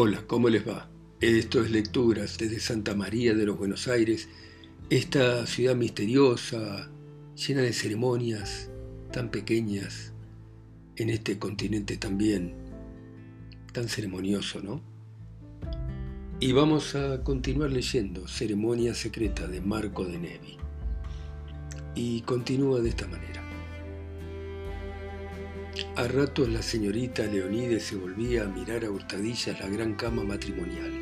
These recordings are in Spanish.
Hola, ¿cómo les va? Esto es Lecturas desde Santa María de los Buenos Aires, esta ciudad misteriosa, llena de ceremonias tan pequeñas, en este continente también tan ceremonioso, ¿no? Y vamos a continuar leyendo Ceremonia Secreta de Marco de Nevi. Y continúa de esta manera. A ratos la señorita Leonide se volvía a mirar a hurtadillas la gran cama matrimonial.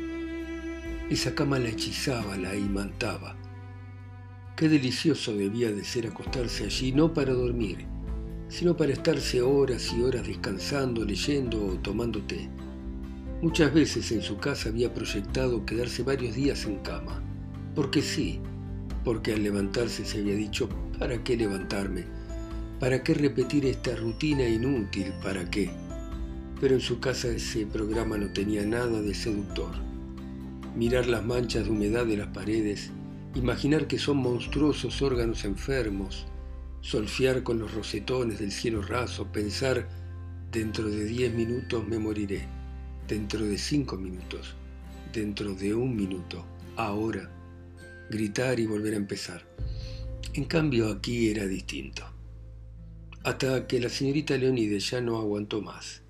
Esa cama la hechizaba, la imantaba. Qué delicioso debía de ser acostarse allí, no para dormir, sino para estarse horas y horas descansando, leyendo o tomando té. Muchas veces en su casa había proyectado quedarse varios días en cama, porque sí, porque al levantarse se había dicho, ¿para qué levantarme? ¿Para qué repetir esta rutina inútil? ¿Para qué? Pero en su casa ese programa no tenía nada de seductor. Mirar las manchas de humedad de las paredes, imaginar que son monstruosos órganos enfermos, solfiar con los rosetones del cielo raso, pensar, dentro de diez minutos me moriré, dentro de cinco minutos, dentro de un minuto, ahora, gritar y volver a empezar. En cambio aquí era distinto hasta que la señorita Leonides ya no aguantó más.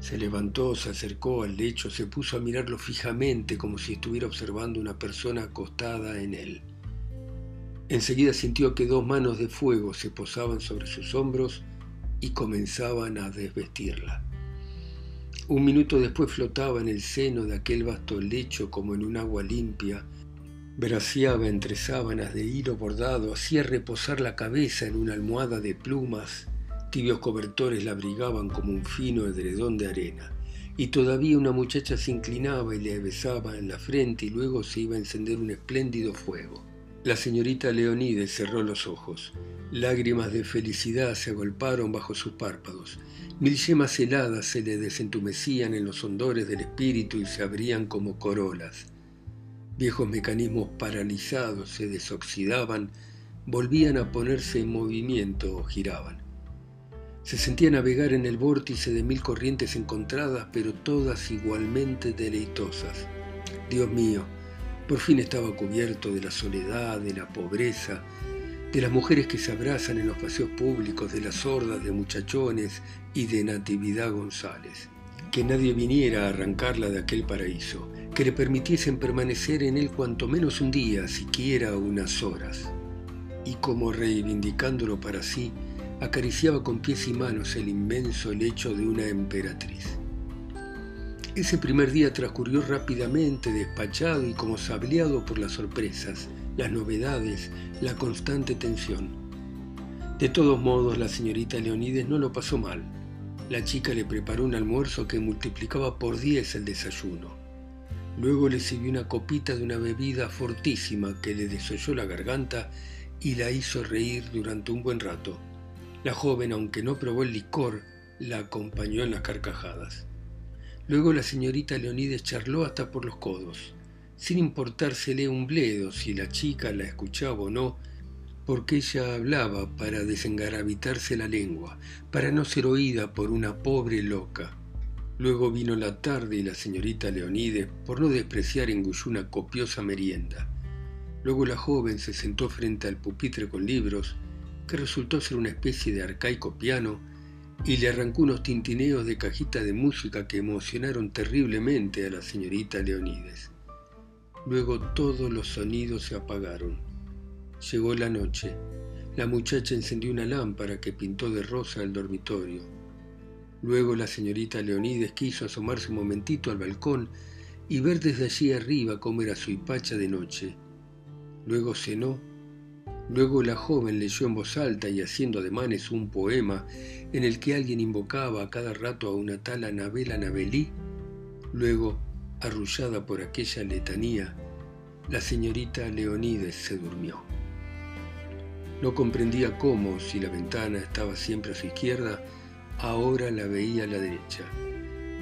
Se levantó, se acercó al lecho, se puso a mirarlo fijamente como si estuviera observando una persona acostada en él. Enseguida sintió que dos manos de fuego se posaban sobre sus hombros y comenzaban a desvestirla. Un minuto después flotaba en el seno de aquel vasto lecho como en un agua limpia, Braceaba entre sábanas de hilo bordado, hacía reposar la cabeza en una almohada de plumas, tibios cobertores la abrigaban como un fino edredón de arena, y todavía una muchacha se inclinaba y le besaba en la frente y luego se iba a encender un espléndido fuego. La señorita Leonides cerró los ojos. Lágrimas de felicidad se agolparon bajo sus párpados. Mil yemas heladas se le desentumecían en los hondores del espíritu y se abrían como corolas. Viejos mecanismos paralizados se desoxidaban, volvían a ponerse en movimiento o giraban. Se sentía navegar en el vórtice de mil corrientes encontradas, pero todas igualmente deleitosas. Dios mío, por fin estaba cubierto de la soledad, de la pobreza, de las mujeres que se abrazan en los paseos públicos, de las sordas de muchachones y de Natividad González. Que nadie viniera a arrancarla de aquel paraíso que le permitiesen permanecer en él cuanto menos un día, siquiera unas horas. Y como reivindicándolo para sí, acariciaba con pies y manos el inmenso lecho de una emperatriz. Ese primer día transcurrió rápidamente, despachado y como sableado por las sorpresas, las novedades, la constante tensión. De todos modos, la señorita Leonides no lo pasó mal. La chica le preparó un almuerzo que multiplicaba por diez el desayuno. Luego le sirvió una copita de una bebida fortísima que le desolló la garganta y la hizo reír durante un buen rato. La joven, aunque no probó el licor, la acompañó en las carcajadas. Luego la señorita Leonides charló hasta por los codos, sin importársele un bledo si la chica la escuchaba o no, porque ella hablaba para desengaravitarse la lengua, para no ser oída por una pobre loca. Luego vino la tarde y la señorita Leonides, por no despreciar, engulló una copiosa merienda. Luego la joven se sentó frente al pupitre con libros, que resultó ser una especie de arcaico piano, y le arrancó unos tintineos de cajita de música que emocionaron terriblemente a la señorita Leonides. Luego todos los sonidos se apagaron. Llegó la noche. La muchacha encendió una lámpara que pintó de rosa el dormitorio. Luego la señorita Leonides quiso asomarse un momentito al balcón y ver desde allí arriba cómo era su hipacha de noche. Luego cenó. Luego la joven leyó en voz alta y haciendo ademanes un poema en el que alguien invocaba a cada rato a una tal Anabela Anabelí. Luego, arrullada por aquella letanía, la señorita Leonides se durmió. No comprendía cómo, si la ventana estaba siempre a su izquierda, ahora la veía a la derecha.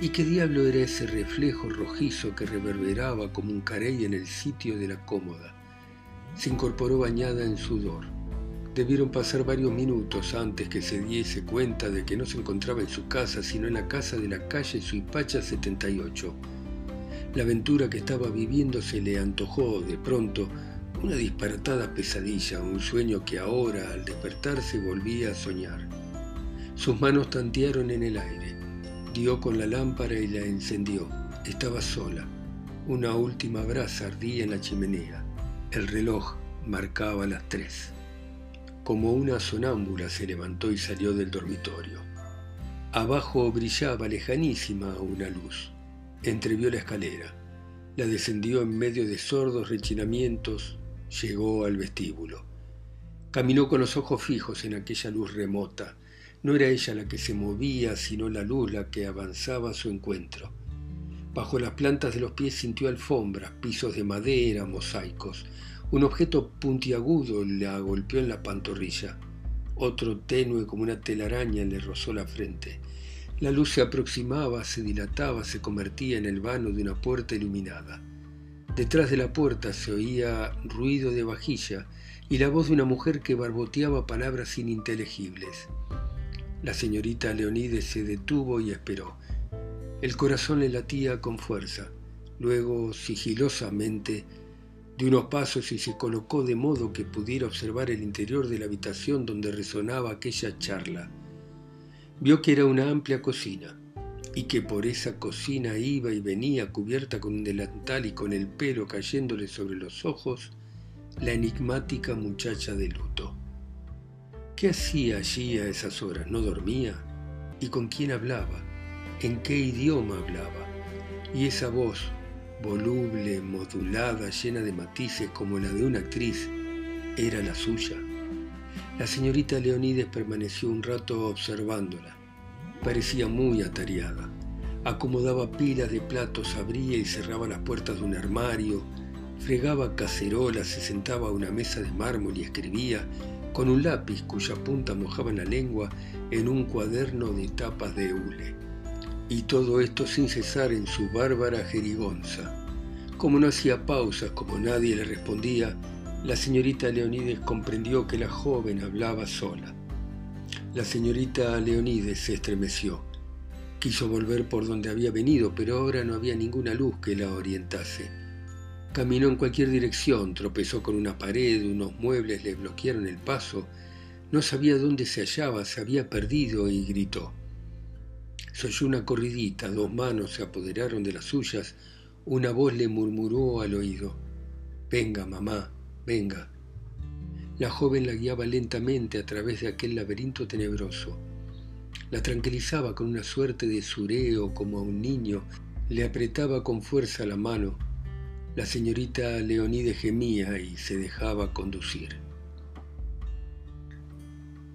¿Y qué diablo era ese reflejo rojizo que reverberaba como un carey en el sitio de la cómoda? Se incorporó bañada en sudor. Debieron pasar varios minutos antes que se diese cuenta de que no se encontraba en su casa, sino en la casa de la calle Suipacha 78. La aventura que estaba viviendo se le antojó de pronto una disparatada pesadilla, un sueño que ahora, al despertarse, volvía a soñar. Sus manos tantearon en el aire. Dio con la lámpara y la encendió. Estaba sola. Una última brasa ardía en la chimenea. El reloj marcaba las tres. Como una sonámbula se levantó y salió del dormitorio. Abajo brillaba lejanísima una luz. Entrevió la escalera. La descendió en medio de sordos rechinamientos. Llegó al vestíbulo. Caminó con los ojos fijos en aquella luz remota. No era ella la que se movía, sino la luz la que avanzaba a su encuentro. Bajo las plantas de los pies sintió alfombras, pisos de madera, mosaicos. Un objeto puntiagudo la golpeó en la pantorrilla. Otro tenue como una telaraña le rozó la frente. La luz se aproximaba, se dilataba, se convertía en el vano de una puerta iluminada. Detrás de la puerta se oía ruido de vajilla y la voz de una mujer que barboteaba palabras ininteligibles. La señorita Leonides se detuvo y esperó. El corazón le latía con fuerza. Luego, sigilosamente, de unos pasos y se colocó de modo que pudiera observar el interior de la habitación donde resonaba aquella charla. Vio que era una amplia cocina y que por esa cocina iba y venía cubierta con un delantal y con el pelo cayéndole sobre los ojos la enigmática muchacha de luto. ¿Qué hacía allí a esas horas? ¿No dormía? ¿Y con quién hablaba? ¿En qué idioma hablaba? Y esa voz, voluble, modulada, llena de matices como la de una actriz, era la suya. La señorita Leonides permaneció un rato observándola. Parecía muy atareada. Acomodaba pilas de platos, abría y cerraba las puertas de un armario, fregaba cacerolas, se sentaba a una mesa de mármol y escribía, con un lápiz cuya punta mojaba la lengua en un cuaderno de tapas de hule y todo esto sin cesar en su bárbara jerigonza. Como no hacía pausas, como nadie le respondía, la señorita Leonides comprendió que la joven hablaba sola. La señorita Leonides se estremeció. Quiso volver por donde había venido, pero ahora no había ninguna luz que la orientase. Caminó en cualquier dirección, tropezó con una pared, unos muebles le bloquearon el paso, no sabía dónde se hallaba, se había perdido y gritó. Se una corridita, dos manos se apoderaron de las suyas, una voz le murmuró al oído, Venga, mamá, venga. La joven la guiaba lentamente a través de aquel laberinto tenebroso. La tranquilizaba con una suerte de sureo como a un niño, le apretaba con fuerza la mano. La señorita Leonide gemía y se dejaba conducir.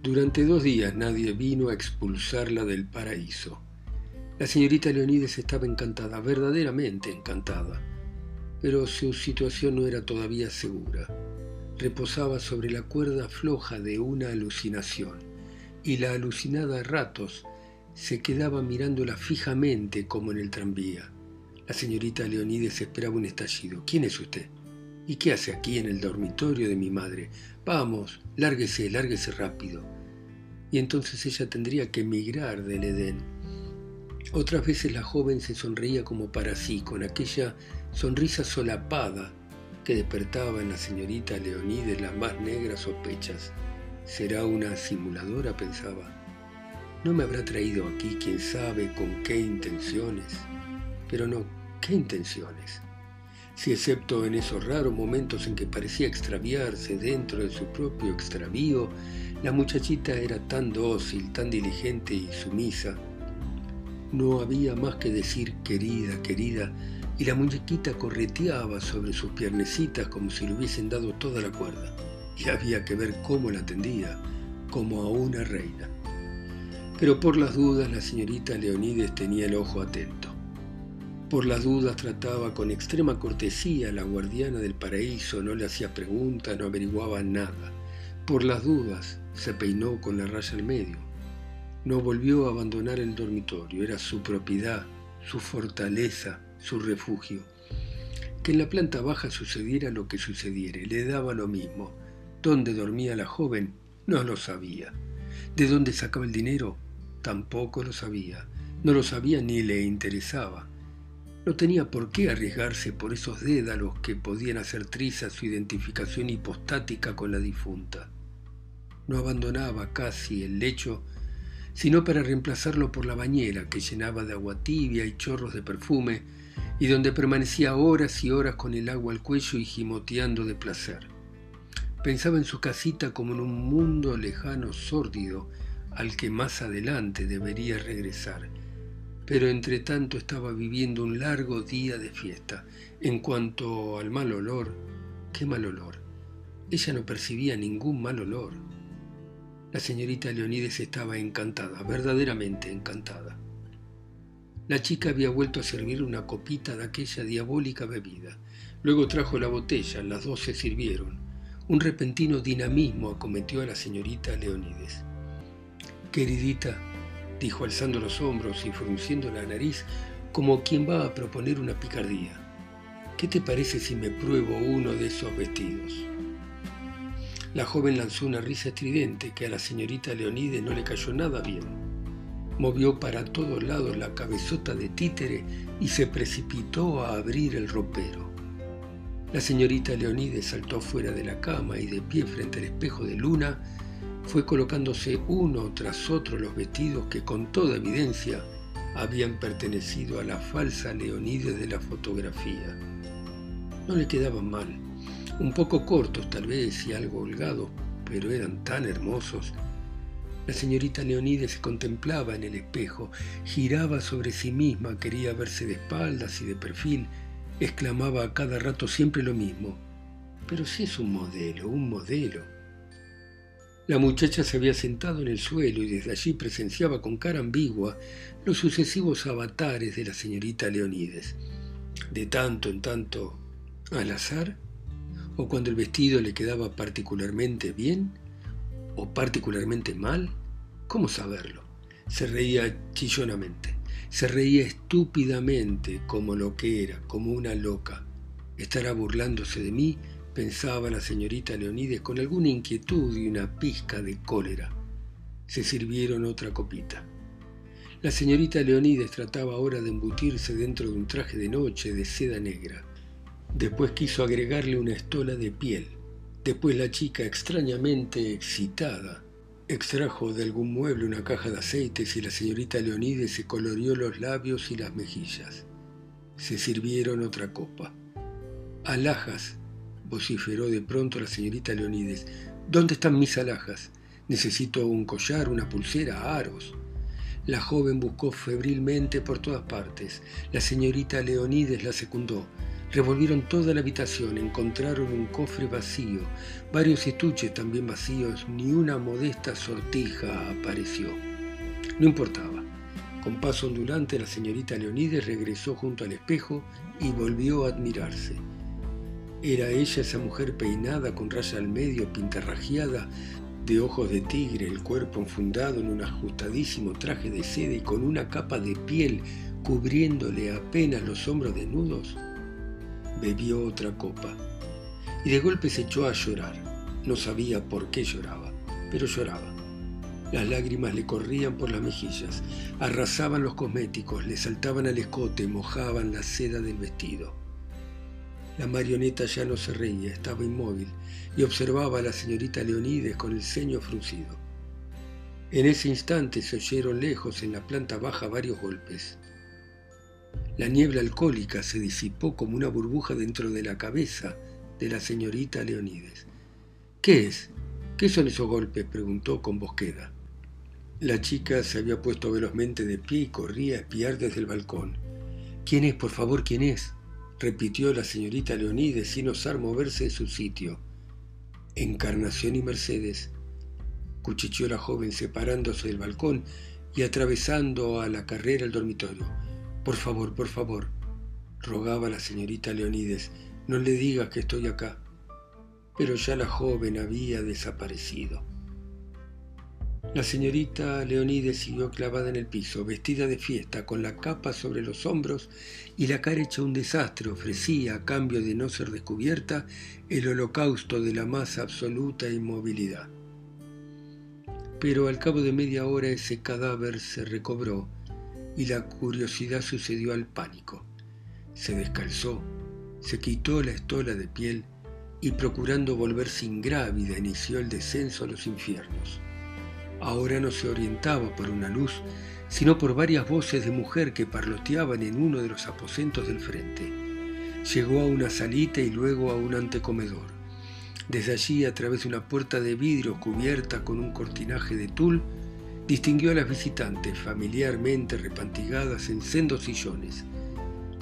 Durante dos días nadie vino a expulsarla del paraíso. La señorita Leonides estaba encantada, verdaderamente encantada, pero su situación no era todavía segura. Reposaba sobre la cuerda floja de una alucinación, y la alucinada a ratos se quedaba mirándola fijamente como en el tranvía. La señorita Leonides esperaba un estallido. ¿Quién es usted? ¿Y qué hace aquí en el dormitorio de mi madre? Vamos, lárguese, lárguese rápido. Y entonces ella tendría que emigrar del Edén otras veces la joven se sonreía como para sí, con aquella sonrisa solapada que despertaba en la señorita Leonides las más negras sospechas. ¿Será una simuladora? pensaba. ¿No me habrá traído aquí quién sabe con qué intenciones? Pero no, ¿qué intenciones? Si excepto en esos raros momentos en que parecía extraviarse dentro de su propio extravío, la muchachita era tan dócil, tan diligente y sumisa, no había más que decir querida, querida, y la muñequita correteaba sobre sus piernecitas como si le hubiesen dado toda la cuerda. Y había que ver cómo la atendía, como a una reina. Pero por las dudas la señorita Leonides tenía el ojo atento. Por las dudas trataba con extrema cortesía a la guardiana del paraíso, no le hacía preguntas, no averiguaba nada. Por las dudas se peinó con la raya al medio no volvió a abandonar el dormitorio, era su propiedad, su fortaleza, su refugio. Que en la planta baja sucediera lo que sucediera, le daba lo mismo. Donde dormía la joven No lo sabía. ¿De dónde sacaba el dinero? Tampoco lo sabía. No lo sabía ni le interesaba. No tenía por qué arriesgarse por esos dédalos que podían hacer triza su identificación hipostática con la difunta. No abandonaba casi el lecho, sino para reemplazarlo por la bañera que llenaba de agua tibia y chorros de perfume, y donde permanecía horas y horas con el agua al cuello y gimoteando de placer. Pensaba en su casita como en un mundo lejano, sórdido, al que más adelante debería regresar pero entre tanto estaba viviendo un largo día de fiesta. En cuanto al mal olor, ¿qué mal olor? Ella no percibía ningún mal olor. La señorita Leonides estaba encantada, verdaderamente encantada. La chica había vuelto a servir una copita de aquella diabólica bebida. Luego trajo la botella, las dos se sirvieron. Un repentino dinamismo acometió a la señorita Leonides. Queridita, dijo alzando los hombros y frunciendo la nariz como quien va a proponer una picardía. ¿Qué te parece si me pruebo uno de esos vestidos? La joven lanzó una risa estridente que a la señorita Leonide no le cayó nada bien. Movió para todos lados la cabezota de títere y se precipitó a abrir el ropero. La señorita Leonide saltó fuera de la cama y de pie frente al espejo de luna fue colocándose uno tras otro los vestidos que con toda evidencia habían pertenecido a la falsa Leonide de la fotografía. No le quedaban mal, un poco cortos tal vez y algo holgados, pero eran tan hermosos. La señorita Leonide se contemplaba en el espejo, giraba sobre sí misma, quería verse de espaldas y de perfil, exclamaba a cada rato siempre lo mismo. Pero si es un modelo, un modelo. La muchacha se había sentado en el suelo y desde allí presenciaba con cara ambigua los sucesivos avatares de la señorita Leonides. De tanto en tanto, al azar, o cuando el vestido le quedaba particularmente bien, o particularmente mal, ¿cómo saberlo? Se reía chillonamente, se reía estúpidamente como lo que era, como una loca. ¿Estará burlándose de mí? pensaba la señorita Leonides con alguna inquietud y una pizca de cólera. Se sirvieron otra copita. La señorita Leonides trataba ahora de embutirse dentro de un traje de noche de seda negra. Después quiso agregarle una estola de piel. Después la chica, extrañamente excitada, extrajo de algún mueble una caja de aceites y la señorita Leonides se coloreó los labios y las mejillas. Se sirvieron otra copa. Alhajas vociferó de pronto la señorita Leonides. ¿Dónde están mis alhajas? Necesito un collar, una pulsera, aros. La joven buscó febrilmente por todas partes. La señorita Leonides la secundó. Revolvieron toda la habitación, encontraron un cofre vacío, varios estuches también vacíos, ni una modesta sortija apareció. No importaba. Con paso ondulante la señorita Leonides regresó junto al espejo y volvió a admirarse. Era ella esa mujer peinada con raya al medio, pintarrajeada, de ojos de tigre, el cuerpo enfundado en un ajustadísimo traje de seda y con una capa de piel cubriéndole apenas los hombros desnudos. Bebió otra copa y de golpe se echó a llorar. No sabía por qué lloraba, pero lloraba. Las lágrimas le corrían por las mejillas, arrasaban los cosméticos, le saltaban al escote, mojaban la seda del vestido. La marioneta ya no se reía, estaba inmóvil y observaba a la señorita Leonides con el ceño fruncido. En ese instante se oyeron lejos en la planta baja varios golpes. La niebla alcohólica se disipó como una burbuja dentro de la cabeza de la señorita Leonides. ¿Qué es? ¿Qué son esos golpes? preguntó con bosqueda. La chica se había puesto velozmente de pie y corría a espiar desde el balcón. ¿Quién es, por favor, quién es? repitió la señorita Leonides sin osar moverse de su sitio. Encarnación y Mercedes, cuchicheó la joven separándose del balcón y atravesando a la carrera el dormitorio. Por favor, por favor, rogaba la señorita Leonides, no le digas que estoy acá. Pero ya la joven había desaparecido. La señorita Leonide siguió clavada en el piso, vestida de fiesta, con la capa sobre los hombros y la cara hecha un desastre, ofrecía, a cambio de no ser descubierta, el holocausto de la más absoluta inmovilidad. pero al cabo de media hora ese cadáver se recobró y la curiosidad sucedió al pánico. Se descalzó, se quitó la estola de piel y procurando volverse ingrávida inició el descenso a los infiernos. Ahora no se orientaba por una luz, sino por varias voces de mujer que parloteaban en uno de los aposentos del frente. Llegó a una salita y luego a un antecomedor. Desde allí, a través de una puerta de vidrio cubierta con un cortinaje de tul, distinguió a las visitantes familiarmente repantigadas en sendos sillones.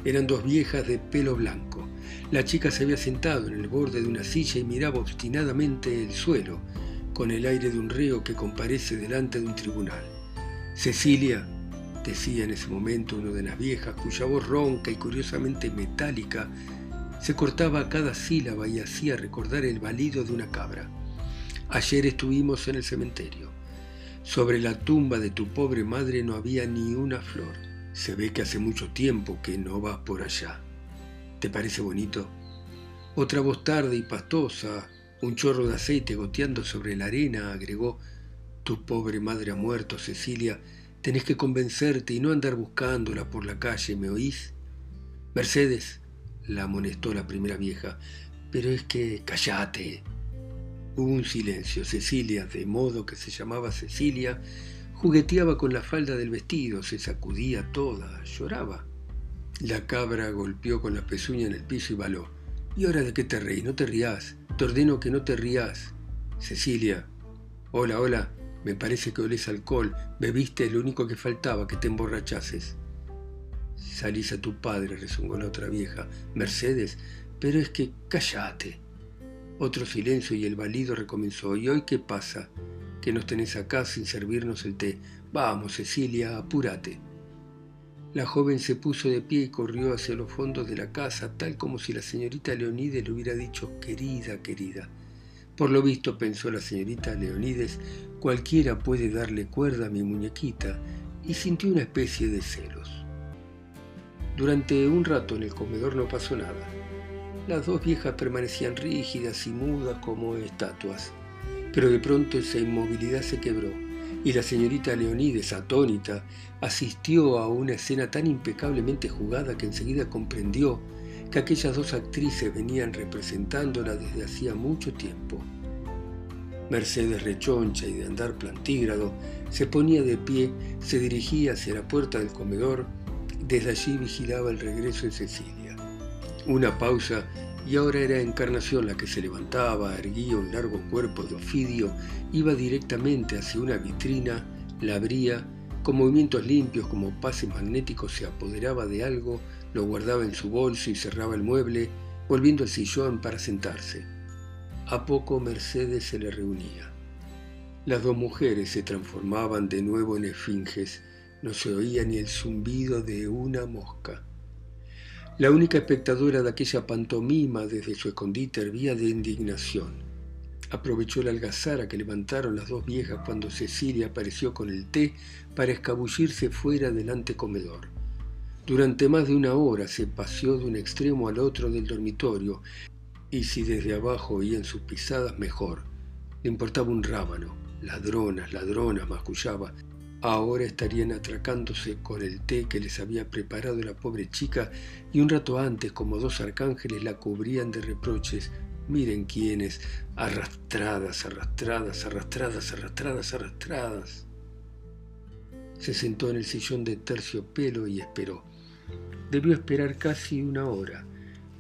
Eran dos viejas de pelo blanco. La chica se había sentado en el borde de una silla y miraba obstinadamente el suelo, con el aire de un reo que comparece delante de un tribunal. Cecilia, decía en ese momento una de las viejas, cuya voz ronca y curiosamente metálica se cortaba a cada sílaba y hacía recordar el balido de una cabra. Ayer estuvimos en el cementerio. Sobre la tumba de tu pobre madre no había ni una flor. Se ve que hace mucho tiempo que no vas por allá. ¿Te parece bonito? Otra voz tarde y pastosa, un chorro de aceite goteando sobre la arena, agregó, Tu pobre madre ha muerto, Cecilia. Tenés que convencerte y no andar buscándola por la calle, ¿me oís? Mercedes, la amonestó la primera vieja. Pero es que callate. Hubo un silencio. Cecilia, de modo que se llamaba Cecilia, jugueteaba con la falda del vestido, se sacudía toda, lloraba. La cabra golpeó con la pezuña en el piso y baló. ¿Y ahora de qué te reí? No te rías. Te ordeno que no te rías. Cecilia. Hola, hola. Me parece que olés alcohol. Bebiste lo único que faltaba, que te emborrachases. Salís a tu padre, rezongó la otra vieja. Mercedes, pero es que cállate. Otro silencio y el balido recomenzó. ¿Y hoy qué pasa? Que nos tenés acá sin servirnos el té. Vamos, Cecilia, apúrate. La joven se puso de pie y corrió hacia los fondos de la casa, tal como si la señorita Leonides le hubiera dicho querida, querida. Por lo visto, pensó la señorita Leonides, cualquiera puede darle cuerda a mi muñequita, y sintió una especie de celos. Durante un rato en el comedor no pasó nada. Las dos viejas permanecían rígidas y mudas como estatuas, pero de pronto esa inmovilidad se quebró y la señorita Leonides, atónita, asistió a una escena tan impecablemente jugada que enseguida comprendió que aquellas dos actrices venían representándola desde hacía mucho tiempo. Mercedes rechoncha y de andar plantígrado, se ponía de pie, se dirigía hacia la puerta del comedor desde allí vigilaba el regreso de Cecilia. Una pausa y ahora era Encarnación la que se levantaba, erguía un largo cuerpo de ofidio, iba directamente hacia una vitrina, la abría, con movimientos limpios como pases magnéticos se apoderaba de algo, lo guardaba en su bolso y cerraba el mueble, volviendo al sillón para sentarse. A poco Mercedes se le reunía. Las dos mujeres se transformaban de nuevo en esfinges, no se oía ni el zumbido de una mosca. La única espectadora de aquella pantomima desde su escondite hervía de indignación. Aprovechó la algazara que levantaron las dos viejas cuando Cecilia apareció con el té para escabullirse fuera del antecomedor. Durante más de una hora se paseó de un extremo al otro del dormitorio, y si desde abajo oían sus pisadas, mejor. Le importaba un rábano. Ladronas, ladronas, mascullaba. Ahora estarían atracándose con el té que les había preparado la pobre chica y un rato antes, como dos arcángeles, la cubrían de reproches. Miren quiénes, arrastradas, arrastradas, arrastradas, arrastradas, arrastradas. Se sentó en el sillón de terciopelo y esperó. Debió esperar casi una hora,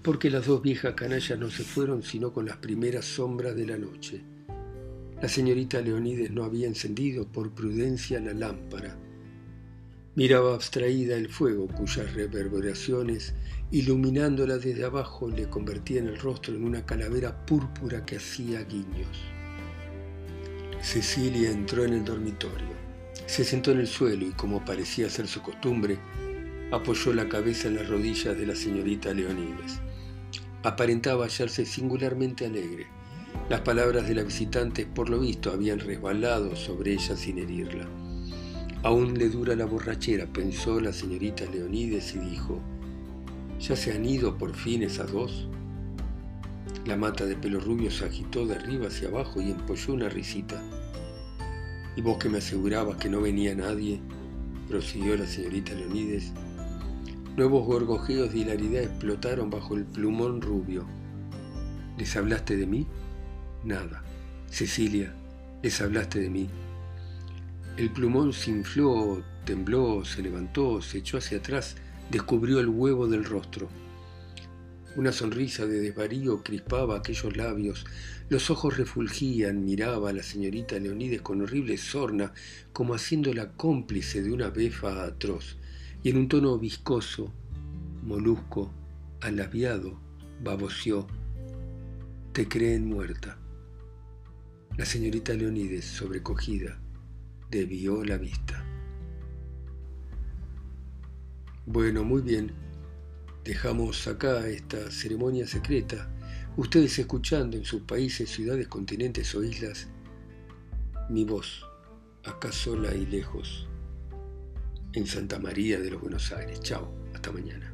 porque las dos viejas canallas no se fueron sino con las primeras sombras de la noche. La señorita Leonides no había encendido por prudencia la lámpara. Miraba abstraída el fuego cuyas reverberaciones, iluminándola desde abajo, le convertían el rostro en una calavera púrpura que hacía guiños. Cecilia entró en el dormitorio. Se sentó en el suelo y, como parecía ser su costumbre, apoyó la cabeza en las rodillas de la señorita Leonides. Aparentaba hallarse singularmente alegre las palabras de la visitante, por lo visto, habían resbalado sobre ella sin herirla. Aún le dura la borrachera, pensó la señorita Leonides y dijo, ¿ya se han ido por fin esas dos? La mata de pelo rubio se agitó de arriba hacia abajo y empolló una risita. Y vos que me asegurabas que no venía nadie, prosiguió la señorita Leonides, nuevos gorgojeos de hilaridad explotaron bajo el plumón rubio. ¿Les hablaste de mí? Nada. Cecilia, les hablaste de mí. El plumón se infló, tembló, se levantó, se echó hacia atrás, descubrió el huevo del rostro. Una sonrisa de desvarío crispaba aquellos labios, los ojos refulgían, miraba a la señorita Leonides con horrible sorna, como haciéndola cómplice de una befa atroz, y en un tono viscoso, molusco, alaviado, baboseó, te creen muerta. La señorita Leonides, sobrecogida, debió la vista. Bueno, muy bien. Dejamos acá esta ceremonia secreta. Ustedes escuchando en sus países, ciudades, continentes o islas mi voz, acá sola y lejos, en Santa María de los Buenos Aires. Chao, hasta mañana.